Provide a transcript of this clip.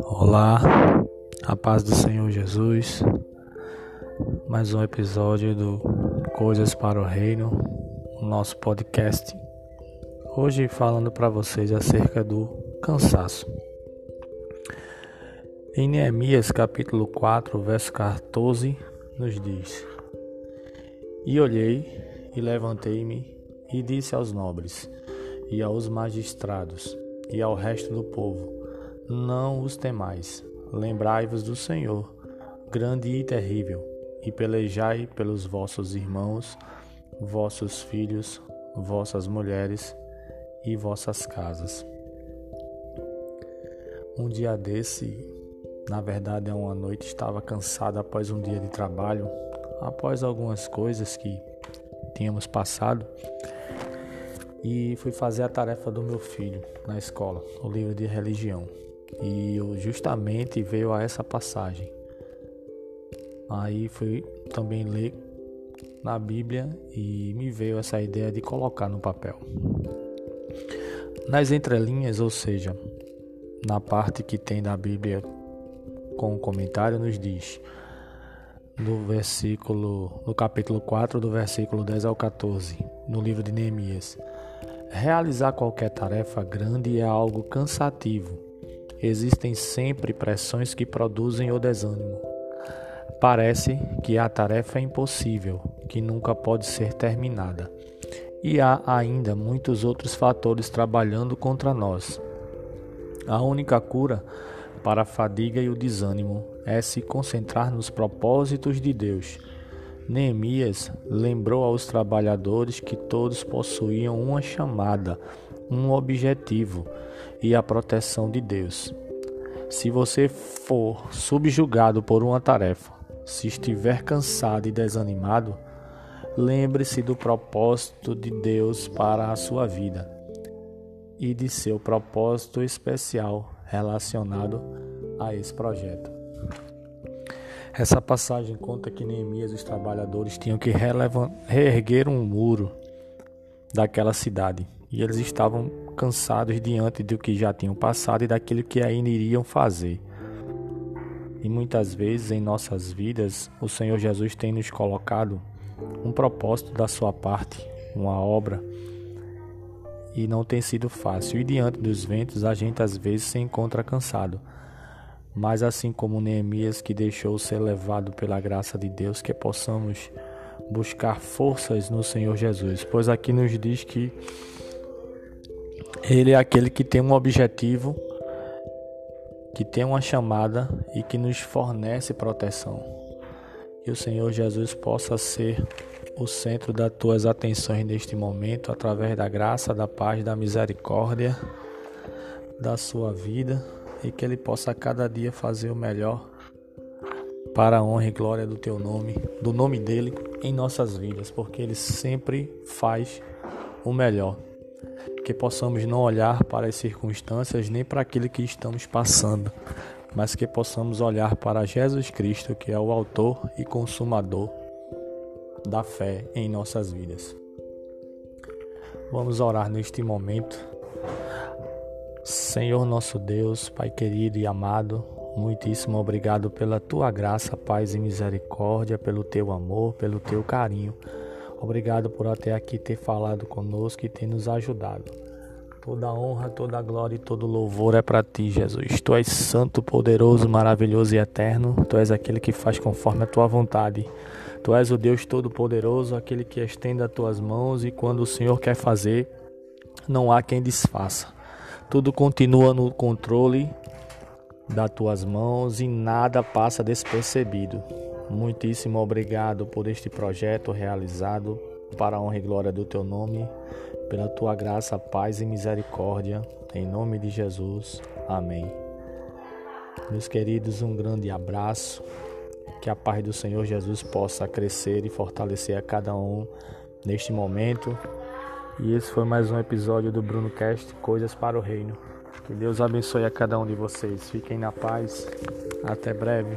Olá, a paz do Senhor Jesus. Mais um episódio do Coisas para o Reino, nosso podcast. Hoje falando para vocês acerca do cansaço. Em Neemias capítulo 4, verso 14, nos diz: E olhei e levantei-me e disse aos nobres e aos magistrados e ao resto do povo: não os temais. Lembrai-vos do Senhor, grande e terrível, e pelejai pelos vossos irmãos, vossos filhos, vossas mulheres e vossas casas. Um dia desse, na verdade é uma noite, estava cansado após um dia de trabalho, após algumas coisas que tínhamos passado, e fui fazer a tarefa do meu filho na escola, o livro de religião. E eu justamente veio a essa passagem. Aí fui também ler na Bíblia e me veio essa ideia de colocar no papel. Nas entrelinhas, ou seja, na parte que tem da Bíblia com o comentário, nos diz no versículo, no capítulo 4, do versículo 10 ao 14, no livro de Neemias. Realizar qualquer tarefa grande é algo cansativo existem sempre pressões que produzem o desânimo. Parece que a tarefa é impossível, que nunca pode ser terminada. E há ainda muitos outros fatores trabalhando contra nós. A única cura para a fadiga e o desânimo é se concentrar nos propósitos de Deus. Neemias lembrou aos trabalhadores que todos possuíam uma chamada, um objetivo e a proteção de Deus. Se você for subjugado por uma tarefa, se estiver cansado e desanimado, lembre-se do propósito de Deus para a sua vida e de seu propósito especial relacionado a esse projeto. Essa passagem conta que Neemias e os trabalhadores tinham que reerguer um muro daquela cidade e eles estavam cansados diante do que já tinham passado e daquilo que ainda iriam fazer. E muitas vezes em nossas vidas, o Senhor Jesus tem nos colocado um propósito da sua parte, uma obra, e não tem sido fácil. E diante dos ventos, a gente às vezes se encontra cansado. Mas assim como Neemias que deixou ser levado pela graça de Deus, que possamos buscar forças no Senhor Jesus, pois aqui nos diz que ele é aquele que tem um objetivo, que tem uma chamada e que nos fornece proteção. Que o Senhor Jesus possa ser o centro das tuas atenções neste momento, através da graça, da paz, da misericórdia da sua vida e que Ele possa cada dia fazer o melhor para a honra e glória do Teu nome, do nome dele em nossas vidas, porque Ele sempre faz o melhor. Que possamos não olhar para as circunstâncias nem para aquilo que estamos passando, mas que possamos olhar para Jesus Cristo, que é o autor e consumador da fé em nossas vidas. Vamos orar neste momento. Senhor nosso Deus, Pai querido e amado, muitíssimo obrigado pela tua graça, paz e misericórdia, pelo teu amor, pelo teu carinho. Obrigado por até aqui ter falado conosco e ter nos ajudado. Toda honra, toda glória e todo louvor é para ti, Jesus. Tu és santo, poderoso, maravilhoso e eterno. Tu és aquele que faz conforme a tua vontade. Tu és o Deus todo-poderoso, aquele que estende as tuas mãos e quando o Senhor quer fazer, não há quem desfaça. Tudo continua no controle das tuas mãos e nada passa despercebido. Muitíssimo obrigado por este projeto realizado para a honra e glória do teu nome, pela tua graça, paz e misericórdia, em nome de Jesus. Amém. Meus queridos, um grande abraço. Que a paz do Senhor Jesus possa crescer e fortalecer a cada um neste momento. E esse foi mais um episódio do Bruno Cast Coisas para o Reino. Que Deus abençoe a cada um de vocês. Fiquem na paz. Até breve.